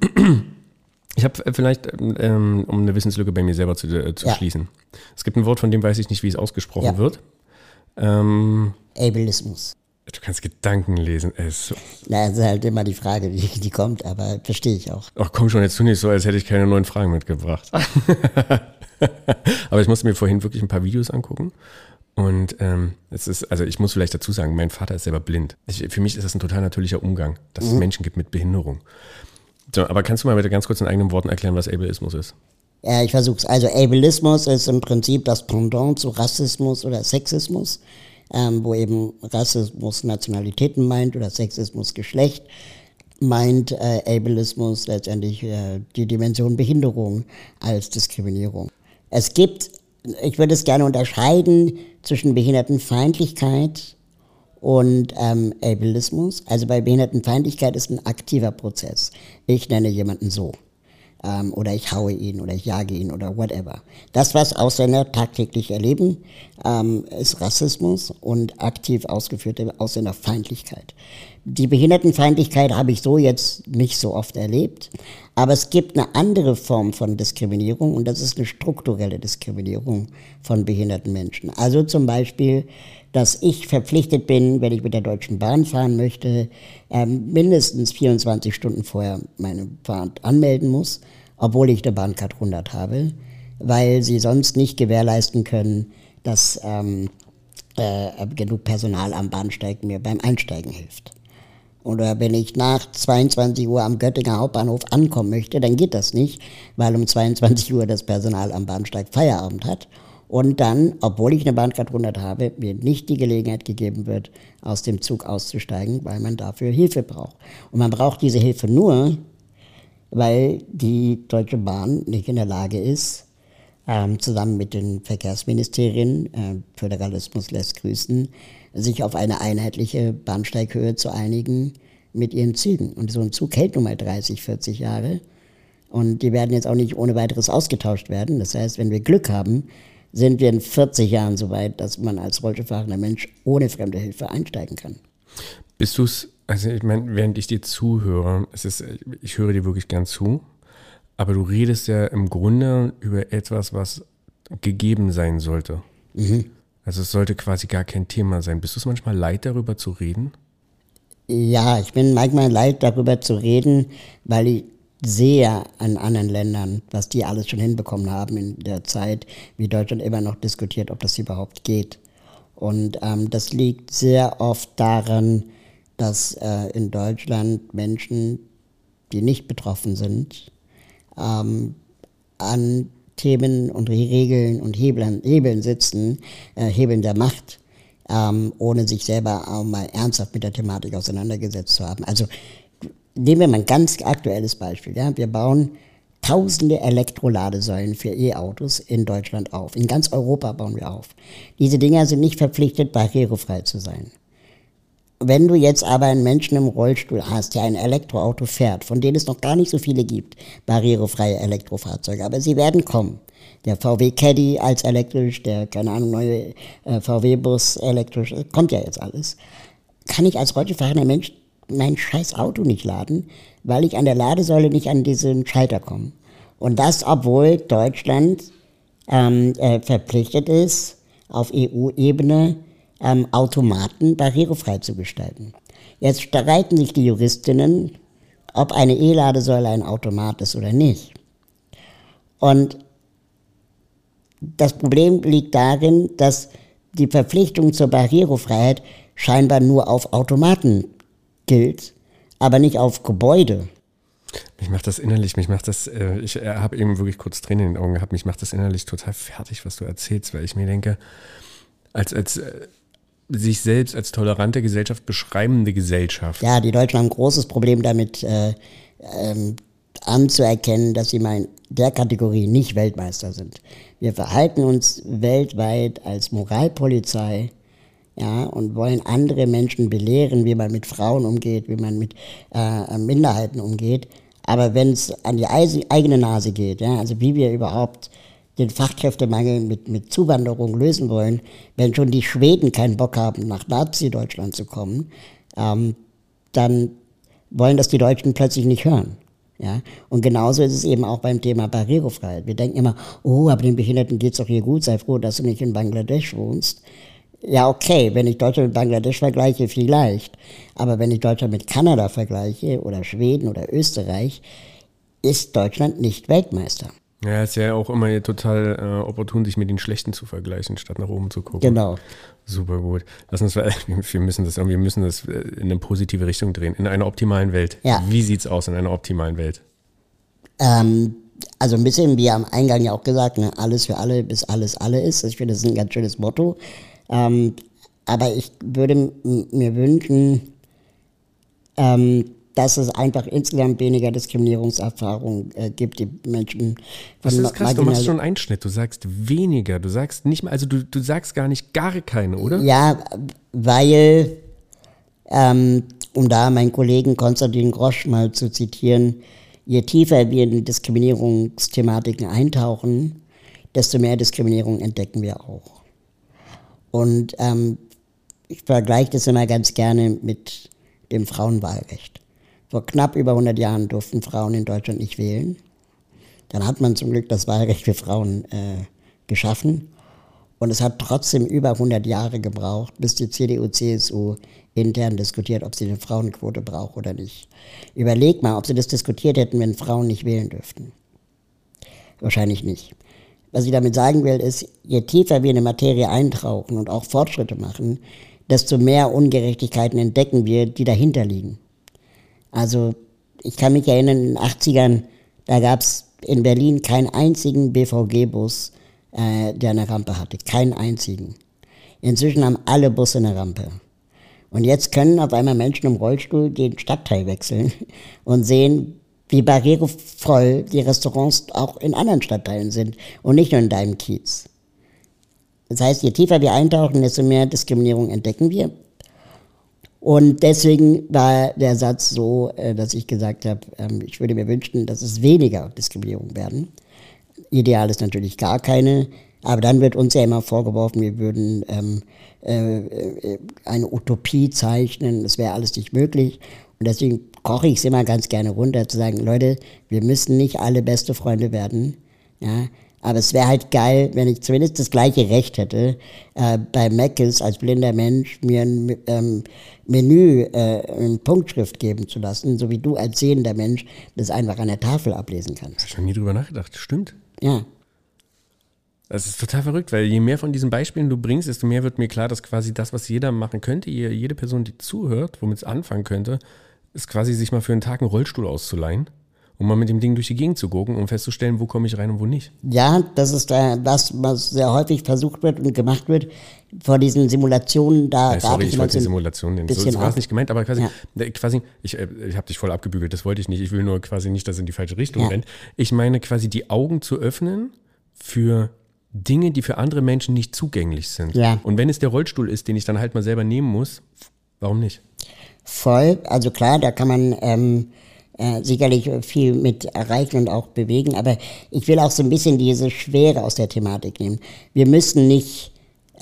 ich habe äh, vielleicht, ähm, um eine Wissenslücke bei mir selber zu, äh, zu ja. schließen. Es gibt ein Wort, von dem weiß ich nicht, wie es ausgesprochen ja. wird. Ähm, Ableismus. Du kannst Gedanken lesen. Es Na, das ist halt immer die Frage, die, die kommt, aber verstehe ich auch. Ach komm schon, jetzt tu nicht so, als hätte ich keine neuen Fragen mitgebracht. aber ich musste mir vorhin wirklich ein paar Videos angucken. Und ähm, es ist, also ich muss vielleicht dazu sagen, mein Vater ist selber blind. Ich, für mich ist das ein total natürlicher Umgang, dass mhm. es Menschen gibt mit Behinderung. So, aber kannst du mal bitte ganz kurz in eigenen Worten erklären, was Ableismus ist? Ja, ich versuch's. Also Ableismus ist im Prinzip das Pendant zu Rassismus oder Sexismus, ähm, wo eben Rassismus Nationalitäten meint oder Sexismus Geschlecht meint äh, Ableismus letztendlich äh, die Dimension Behinderung als Diskriminierung. Es gibt, ich würde es gerne unterscheiden zwischen Behindertenfeindlichkeit und ähm, Ableismus. Also bei Behindertenfeindlichkeit ist ein aktiver Prozess. Ich nenne jemanden so ähm, oder ich haue ihn oder ich jage ihn oder whatever. Das, was Ausländer tagtäglich erleben, ähm, ist Rassismus und aktiv ausgeführte Ausländerfeindlichkeit. Die Behindertenfeindlichkeit habe ich so jetzt nicht so oft erlebt, aber es gibt eine andere Form von Diskriminierung und das ist eine strukturelle Diskriminierung von behinderten Menschen. Also zum Beispiel dass ich verpflichtet bin, wenn ich mit der Deutschen Bahn fahren möchte, ähm, mindestens 24 Stunden vorher meine Fahrt anmelden muss, obwohl ich eine Bahncard 100 habe, weil sie sonst nicht gewährleisten können, dass ähm, äh, genug Personal am Bahnsteig mir beim Einsteigen hilft. Oder wenn ich nach 22 Uhr am Göttinger Hauptbahnhof ankommen möchte, dann geht das nicht, weil um 22 Uhr das Personal am Bahnsteig Feierabend hat und dann, obwohl ich eine Bahncard 100 habe, mir nicht die Gelegenheit gegeben wird, aus dem Zug auszusteigen, weil man dafür Hilfe braucht. Und man braucht diese Hilfe nur, weil die Deutsche Bahn nicht in der Lage ist, ähm, zusammen mit den Verkehrsministerien, äh, Föderalismus lässt grüßen, sich auf eine einheitliche Bahnsteighöhe zu einigen mit ihren Zügen. Und so ein Zug hält nun mal 30, 40 Jahre. Und die werden jetzt auch nicht ohne weiteres ausgetauscht werden. Das heißt, wenn wir Glück haben, sind wir in 40 Jahren so weit, dass man als rollstuhlfahrender Mensch ohne fremde Hilfe einsteigen kann. Bist du es, also ich meine, während ich dir zuhöre, es ist, ich höre dir wirklich gern zu, aber du redest ja im Grunde über etwas, was gegeben sein sollte. Mhm. Also es sollte quasi gar kein Thema sein. Bist du es manchmal leid, darüber zu reden? Ja, ich bin manchmal leid, darüber zu reden, weil ich sehe an anderen Ländern, was die alles schon hinbekommen haben in der Zeit, wie Deutschland immer noch diskutiert, ob das überhaupt geht. Und ähm, das liegt sehr oft daran, dass äh, in Deutschland Menschen, die nicht betroffen sind, ähm, an Themen und Regeln und Hebeln, Hebeln sitzen, äh, Hebeln der Macht, ähm, ohne sich selber auch mal ernsthaft mit der Thematik auseinandergesetzt zu haben. Also nehmen wir mal ein ganz aktuelles Beispiel. Ja? Wir bauen tausende Elektroladesäulen für E-Autos in Deutschland auf. In ganz Europa bauen wir auf. Diese Dinger sind nicht verpflichtet, barrierefrei zu sein. Wenn du jetzt aber einen Menschen im Rollstuhl hast, der ein Elektroauto fährt, von denen es noch gar nicht so viele gibt, barrierefreie Elektrofahrzeuge, aber sie werden kommen. Der VW Caddy als elektrisch, der, keine Ahnung, neue äh, VW-Bus elektrisch, kommt ja jetzt alles. Kann ich als Rollstuhlfahrender Mensch mein scheiß Auto nicht laden, weil ich an der Ladesäule nicht an diesen Schalter komme. Und das, obwohl Deutschland ähm, äh, verpflichtet ist, auf EU-Ebene ähm, Automaten barrierefrei zu gestalten. Jetzt streiten sich die Juristinnen, ob eine E-Ladesäule ein Automat ist oder nicht. Und das Problem liegt darin, dass die Verpflichtung zur Barrierefreiheit scheinbar nur auf Automaten gilt, aber nicht auf Gebäude. Mich macht das innerlich, mich macht das, äh, ich äh, habe eben wirklich kurz Tränen in den Augen gehabt, mich macht das innerlich total fertig, was du erzählst, weil ich mir denke, als, als äh, sich selbst als tolerante Gesellschaft beschreibende Gesellschaft. Ja, die Deutschen haben ein großes Problem damit äh, ähm, anzuerkennen, dass sie mal in der Kategorie nicht Weltmeister sind. Wir verhalten uns weltweit als Moralpolizei ja, und wollen andere Menschen belehren, wie man mit Frauen umgeht, wie man mit äh, Minderheiten umgeht. Aber wenn es an die eigene Nase geht, ja, also wie wir überhaupt den Fachkräftemangel mit, mit Zuwanderung lösen wollen, wenn schon die Schweden keinen Bock haben, nach Nazi-Deutschland zu kommen, ähm, dann wollen das die Deutschen plötzlich nicht hören. Ja? Und genauso ist es eben auch beim Thema Barrierefreiheit. Wir denken immer, oh, aber den Behinderten geht es doch hier gut, sei froh, dass du nicht in Bangladesch wohnst. Ja, okay, wenn ich Deutschland mit Bangladesch vergleiche, vielleicht. Aber wenn ich Deutschland mit Kanada vergleiche oder Schweden oder Österreich, ist Deutschland nicht Weltmeister. Ja, ist ja auch immer total äh, opportun, sich mit den Schlechten zu vergleichen, statt nach oben zu gucken. Genau. Super gut. Lass uns, wir müssen das irgendwie, müssen das äh, in eine positive Richtung drehen. In einer optimalen Welt. Ja. Wie sieht's aus in einer optimalen Welt? Ähm, also ein bisschen wie am Eingang ja auch gesagt, ne, alles für alle, bis alles alle ist. Ich finde, das ist ein ganz schönes Motto. Ähm, aber ich würde mir wünschen, ähm, dass es einfach insgesamt weniger Diskriminierungserfahrung äh, gibt, die Menschen Das ist krass, du machst schon einen Einschnitt, du sagst weniger, du sagst nicht mal, also du, du sagst gar nicht gar keine, oder? Ja, weil, ähm, um da meinen Kollegen Konstantin Grosch mal zu zitieren, je tiefer wir in Diskriminierungsthematiken eintauchen, desto mehr Diskriminierung entdecken wir auch. Und ähm, ich vergleiche das immer ganz gerne mit dem Frauenwahlrecht. Vor knapp über 100 Jahren durften Frauen in Deutschland nicht wählen. Dann hat man zum Glück das Wahlrecht für Frauen äh, geschaffen. Und es hat trotzdem über 100 Jahre gebraucht, bis die CDU-CSU intern diskutiert, ob sie eine Frauenquote braucht oder nicht. Überleg mal, ob sie das diskutiert hätten, wenn Frauen nicht wählen dürften. Wahrscheinlich nicht. Was ich damit sagen will, ist, je tiefer wir in eine Materie eintauchen und auch Fortschritte machen, desto mehr Ungerechtigkeiten entdecken wir, die dahinter liegen. Also ich kann mich erinnern, in den 80ern, da gab es in Berlin keinen einzigen BVG-Bus, äh, der eine Rampe hatte. Keinen einzigen. Inzwischen haben alle Busse eine Rampe. Und jetzt können auf einmal Menschen im Rollstuhl den Stadtteil wechseln und sehen, wie barrierevoll die Restaurants auch in anderen Stadtteilen sind und nicht nur in deinem Kiez. Das heißt, je tiefer wir eintauchen, desto mehr Diskriminierung entdecken wir. Und deswegen war der Satz so, äh, dass ich gesagt habe, ähm, ich würde mir wünschen, dass es weniger Diskriminierung werden. Ideal ist natürlich gar keine, aber dann wird uns ja immer vorgeworfen, wir würden ähm, äh, äh eine Utopie zeichnen, es wäre alles nicht möglich. Und deswegen koche ich es immer ganz gerne runter, zu sagen, Leute, wir müssen nicht alle beste Freunde werden. Ja, aber es wäre halt geil, wenn ich zumindest das gleiche Recht hätte, äh, bei Mc's als blinder Mensch mir ein ähm, Menü äh, in Punktschrift geben zu lassen, so wie du als sehender Mensch das einfach an der Tafel ablesen kannst. Ich noch nie drüber nachgedacht, stimmt. Ja. Das ist total verrückt, weil je mehr von diesen Beispielen du bringst, desto mehr wird mir klar, dass quasi das, was jeder machen könnte, jede Person, die zuhört, womit es anfangen könnte, ist quasi sich mal für einen Tag einen Rollstuhl auszuleihen um mal mit dem Ding durch die Gegend zu gucken, um festzustellen, wo komme ich rein und wo nicht. Ja, das ist das, was sehr häufig versucht wird und gemacht wird. Vor diesen Simulationen, da ja, sorry, ich, ich wollte die Simulation nennen. So, so war es nicht gemeint, aber quasi, ja. quasi ich, äh, ich habe dich voll abgebügelt, das wollte ich nicht. Ich will nur quasi nicht, dass es in die falsche Richtung Ja. rennt. Ich meine quasi die Augen zu öffnen für Dinge, die für andere Menschen nicht zugänglich sind. Ja. Und wenn es der Rollstuhl ist, den ich dann halt mal selber nehmen muss, Warum nicht? Voll, also klar, da kann man ähm, äh, sicherlich viel mit erreichen und auch bewegen, aber ich will auch so ein bisschen diese Schwere aus der Thematik nehmen. Wir müssen nicht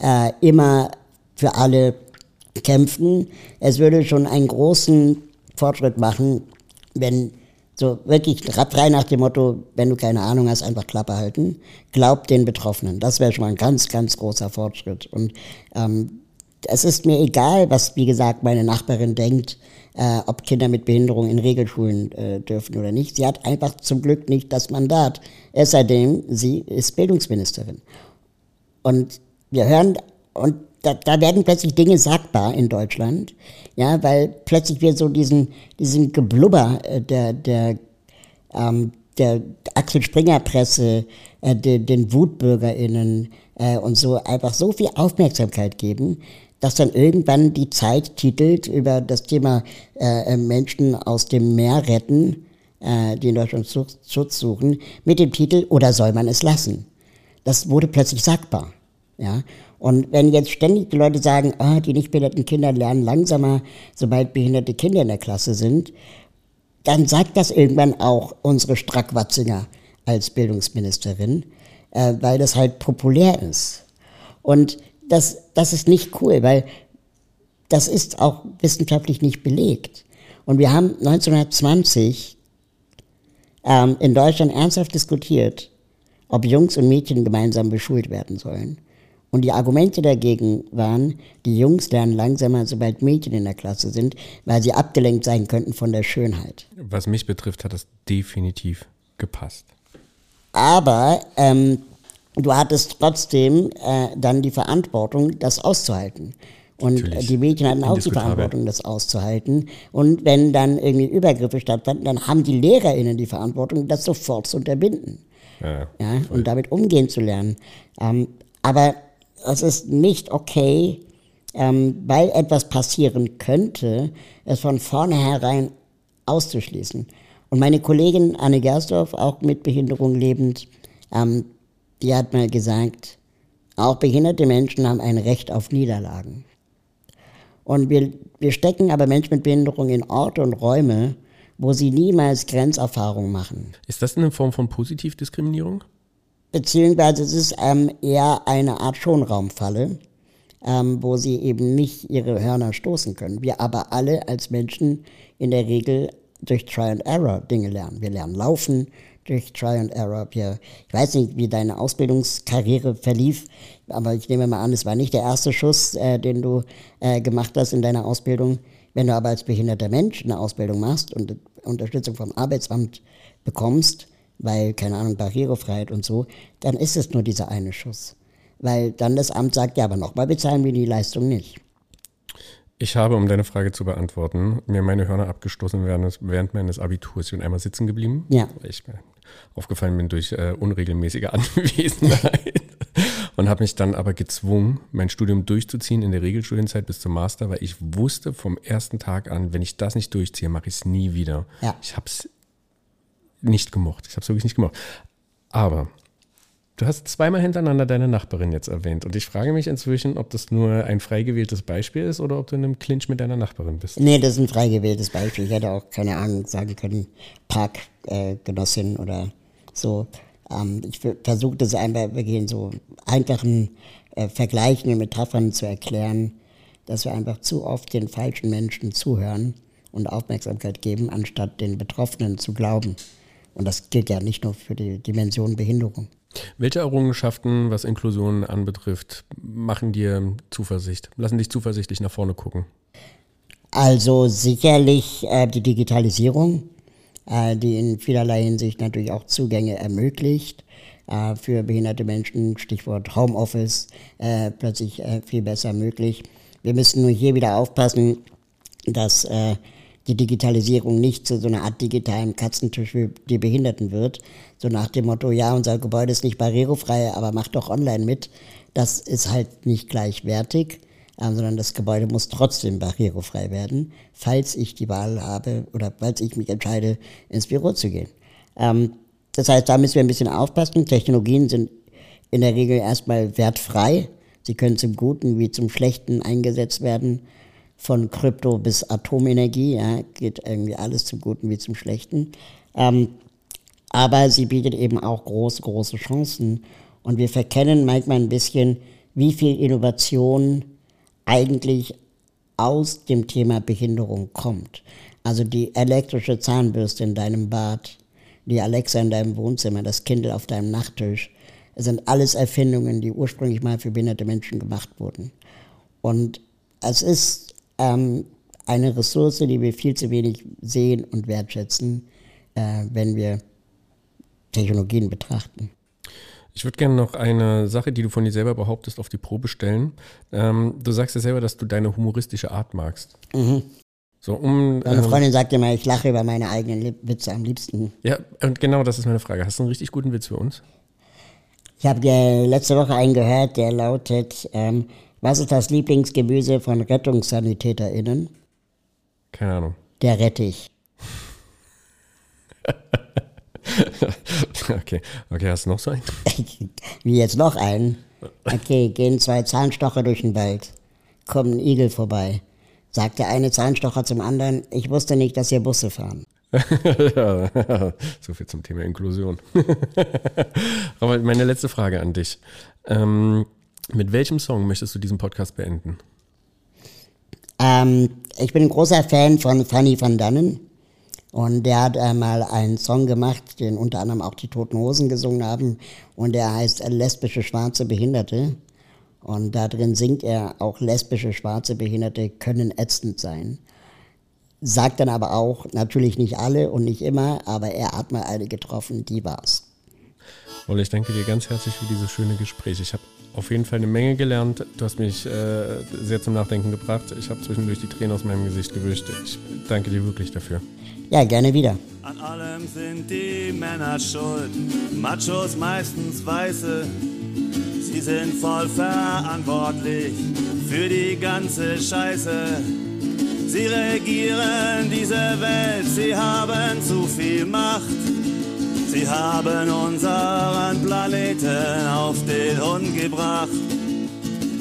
äh, immer für alle kämpfen. Es würde schon einen großen Fortschritt machen, wenn so wirklich frei nach dem Motto, wenn du keine Ahnung hast, einfach Klappe halten. Glaub den Betroffenen. Das wäre schon mal ein ganz, ganz großer Fortschritt. Und ähm, es ist mir egal, was, wie gesagt, meine Nachbarin denkt, äh, ob Kinder mit Behinderung in Regelschulen äh, dürfen oder nicht. Sie hat einfach zum Glück nicht das Mandat. Es sei denn, sie ist Bildungsministerin. Und wir hören, und da, da werden plötzlich Dinge sagbar in Deutschland, ja, weil plötzlich wir so diesen, diesen Geblubber äh, der, der, ähm, der Axel Springer Presse, äh, de, den WutbürgerInnen äh, und so einfach so viel Aufmerksamkeit geben, dass dann irgendwann die Zeit titelt über das Thema äh, äh Menschen aus dem Meer retten, äh, die in Deutschland Schutz suchen, mit dem Titel Oder soll man es lassen? Das wurde plötzlich sagbar. Ja? Und wenn jetzt ständig die Leute sagen, ah, die nicht behinderten Kinder lernen langsamer, sobald behinderte Kinder in der Klasse sind, dann sagt das irgendwann auch unsere Strackwatzinger als Bildungsministerin, äh, weil das halt populär ist. Und das, das ist nicht cool, weil das ist auch wissenschaftlich nicht belegt. Und wir haben 1920 ähm, in Deutschland ernsthaft diskutiert, ob Jungs und Mädchen gemeinsam beschult werden sollen. Und die Argumente dagegen waren, die Jungs lernen langsamer, sobald Mädchen in der Klasse sind, weil sie abgelenkt sein könnten von der Schönheit. Was mich betrifft, hat das definitiv gepasst. Aber ähm, du hattest trotzdem äh, dann die Verantwortung, das auszuhalten. Und Natürlich. die Mädchen hatten auch die Verantwortung, das auszuhalten. Und wenn dann irgendwie Übergriffe stattfanden, dann haben die LehrerInnen die Verantwortung, das sofort zu unterbinden. Ja, ja und damit umgehen zu lernen. Ähm, aber es ist nicht okay, ähm, weil etwas passieren könnte, es von vornherein auszuschließen. Und meine Kollegin Anne Gersdorf, auch mit Behinderung lebend, ähm, die hat mal gesagt, auch behinderte Menschen haben ein Recht auf Niederlagen. Und wir, wir stecken aber Menschen mit Behinderung in Orte und Räume, wo sie niemals Grenzerfahrungen machen. Ist das eine Form von Positivdiskriminierung? beziehungsweise es ist ähm, eher eine Art Schonraumfalle, ähm, wo sie eben nicht ihre Hörner stoßen können. Wir aber alle als Menschen in der Regel durch Try and Error Dinge lernen. Wir lernen laufen durch Try and Error. Wir, ich weiß nicht, wie deine Ausbildungskarriere verlief, aber ich nehme mal an, es war nicht der erste Schuss, äh, den du äh, gemacht hast in deiner Ausbildung. Wenn du aber als behinderter Mensch eine Ausbildung machst und Unterstützung vom Arbeitsamt bekommst, weil, keine Ahnung, Barrierefreiheit und so, dann ist es nur dieser eine Schuss. Weil dann das Amt sagt, ja, aber nochmal bezahlen wir die Leistung nicht. Ich habe, um deine Frage zu beantworten, mir meine Hörner abgestoßen während, während meines Abiturs. Ich bin einmal sitzen geblieben, ja. weil ich aufgefallen bin durch äh, unregelmäßige Anwesenheit und habe mich dann aber gezwungen, mein Studium durchzuziehen in der Regelstudienzeit bis zum Master, weil ich wusste vom ersten Tag an, wenn ich das nicht durchziehe, mache ich es nie wieder. Ja. Ich habe es nicht gemocht. Ich habe es wirklich nicht gemocht. Aber du hast zweimal hintereinander deine Nachbarin jetzt erwähnt. Und ich frage mich inzwischen, ob das nur ein frei gewähltes Beispiel ist oder ob du in einem Clinch mit deiner Nachbarin bist. Nee, das ist ein frei gewähltes Beispiel. Ich hätte auch keine Ahnung sagen können, Parkgenossin äh, oder so. Ähm, ich versuche das einfach wirklich in so einfachen äh, Vergleichen und Metaphern zu erklären, dass wir einfach zu oft den falschen Menschen zuhören und Aufmerksamkeit geben, anstatt den Betroffenen zu glauben. Und das gilt ja nicht nur für die Dimension Behinderung. Welche Errungenschaften, was Inklusion anbetrifft, machen dir Zuversicht, lassen dich zuversichtlich nach vorne gucken? Also sicherlich äh, die Digitalisierung, äh, die in vielerlei Hinsicht natürlich auch Zugänge ermöglicht äh, für behinderte Menschen, Stichwort Homeoffice, äh, plötzlich äh, viel besser möglich. Wir müssen nur hier wieder aufpassen, dass äh, die Digitalisierung nicht zu so einer Art digitalen Katzentisch für die Behinderten wird. So nach dem Motto, ja, unser Gebäude ist nicht barrierefrei, aber mach doch online mit. Das ist halt nicht gleichwertig, äh, sondern das Gebäude muss trotzdem barrierefrei werden, falls ich die Wahl habe oder falls ich mich entscheide, ins Büro zu gehen. Ähm, das heißt, da müssen wir ein bisschen aufpassen. Technologien sind in der Regel erstmal wertfrei. Sie können zum Guten wie zum Schlechten eingesetzt werden. Von Krypto bis Atomenergie, ja, geht irgendwie alles zum Guten wie zum Schlechten. Ähm, aber sie bietet eben auch große, große Chancen. Und wir verkennen manchmal ein bisschen, wie viel Innovation eigentlich aus dem Thema Behinderung kommt. Also die elektrische Zahnbürste in deinem Bad, die Alexa in deinem Wohnzimmer, das Kindle auf deinem Nachttisch, es sind alles Erfindungen, die ursprünglich mal für behinderte Menschen gemacht wurden. Und es ist ähm, eine Ressource, die wir viel zu wenig sehen und wertschätzen, äh, wenn wir Technologien betrachten. Ich würde gerne noch eine Sache, die du von dir selber behauptest, auf die Probe stellen. Ähm, du sagst ja selber, dass du deine humoristische Art magst. Mhm. So, um, meine ähm, Freundin sagt immer, ich lache über meine eigenen Witze am liebsten. Ja, und genau das ist meine Frage. Hast du einen richtig guten Witz für uns? Ich habe letzte Woche einen gehört, der lautet, ähm, was ist das Lieblingsgemüse von RettungssanitäterInnen? Keine Ahnung. Der Rettich. okay. okay, hast du noch so einen? Wie jetzt noch einen? Okay, gehen zwei Zahnstocher durch den Wald. Kommt ein Igel vorbei. Sagt der eine Zahnstocher zum anderen, ich wusste nicht, dass hier Busse fahren. ja, so viel zum Thema Inklusion. Aber meine letzte Frage an dich. Ähm, mit welchem Song möchtest du diesen Podcast beenden? Ähm, ich bin ein großer Fan von Fanny van Dannen. Und der hat einmal einen Song gemacht, den unter anderem auch die Toten Hosen gesungen haben. Und der heißt Lesbische schwarze Behinderte. Und da drin singt er, auch lesbische schwarze Behinderte können ätzend sein. Sagt dann aber auch, natürlich nicht alle und nicht immer, aber er hat mal eine getroffen, die war's. Wolle, ich danke dir ganz herzlich für dieses schöne Gespräch. Ich habe auf jeden Fall eine Menge gelernt. Du hast mich äh, sehr zum Nachdenken gebracht. Ich habe zwischendurch die Tränen aus meinem Gesicht gewischt. Ich danke dir wirklich dafür. Ja, gerne wieder. An allem sind die Männer schuld, Machos meistens Weiße. Sie sind voll verantwortlich für die ganze Scheiße. Sie regieren diese Welt, sie haben zu viel Macht. Sie haben unseren Planeten auf den Hund gebracht.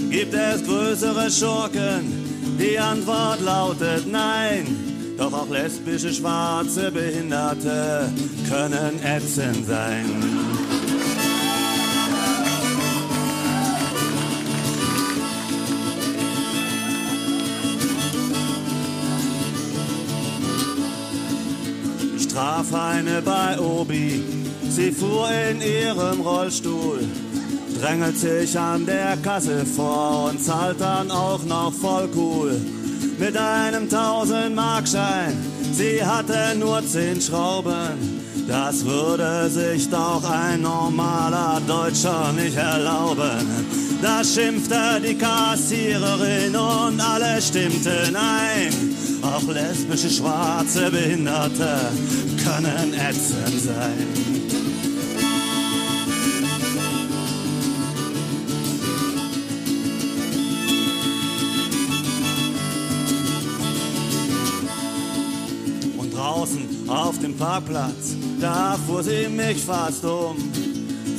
Gibt es größere Schurken? Die Antwort lautet nein. Doch auch lesbische, schwarze Behinderte können ätzend sein. Traf eine bei Obi, sie fuhr in ihrem Rollstuhl, drängelt sich an der Kasse vor und zahlt dann auch noch voll cool mit einem 1000-Markschein. Sie hatte nur zehn Schrauben. Das würde sich doch ein normaler Deutscher nicht erlauben. Da schimpfte die Kassiererin und alle stimmten ein. Auch lesbische, schwarze Behinderte können ätzend sein. auf dem Parkplatz, da fuhr sie mich fast um.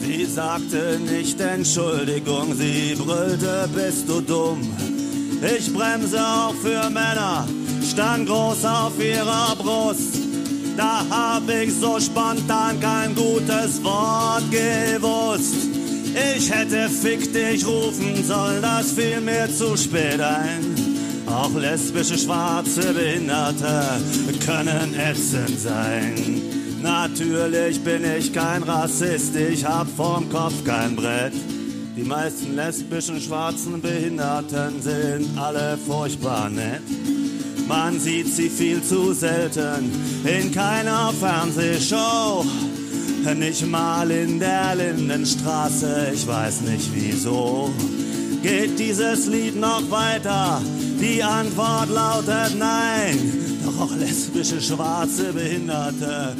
Sie sagte nicht Entschuldigung, sie brüllte, bist du dumm. Ich bremse auch für Männer, stand groß auf ihrer Brust. Da hab ich so spontan kein gutes Wort gewusst. Ich hätte fick dich rufen sollen, das fiel mir zu spät ein. Auch lesbische, schwarze Behinderte können ätzend sein. Natürlich bin ich kein Rassist, ich hab vorm Kopf kein Brett. Die meisten lesbischen, schwarzen Behinderten sind alle furchtbar nett. Man sieht sie viel zu selten in keiner Fernsehshow. Nicht mal in der Lindenstraße, ich weiß nicht wieso. Geht dieses Lied noch weiter? Die Antwort lautet nein. Doch auch lesbische, schwarze Behinderte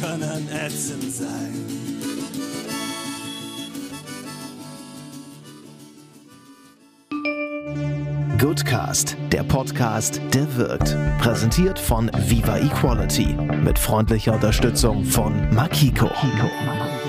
können ätzend sein. Goodcast, der Podcast, der wirkt. Präsentiert von Viva Equality mit freundlicher Unterstützung von Makiko. Makiko.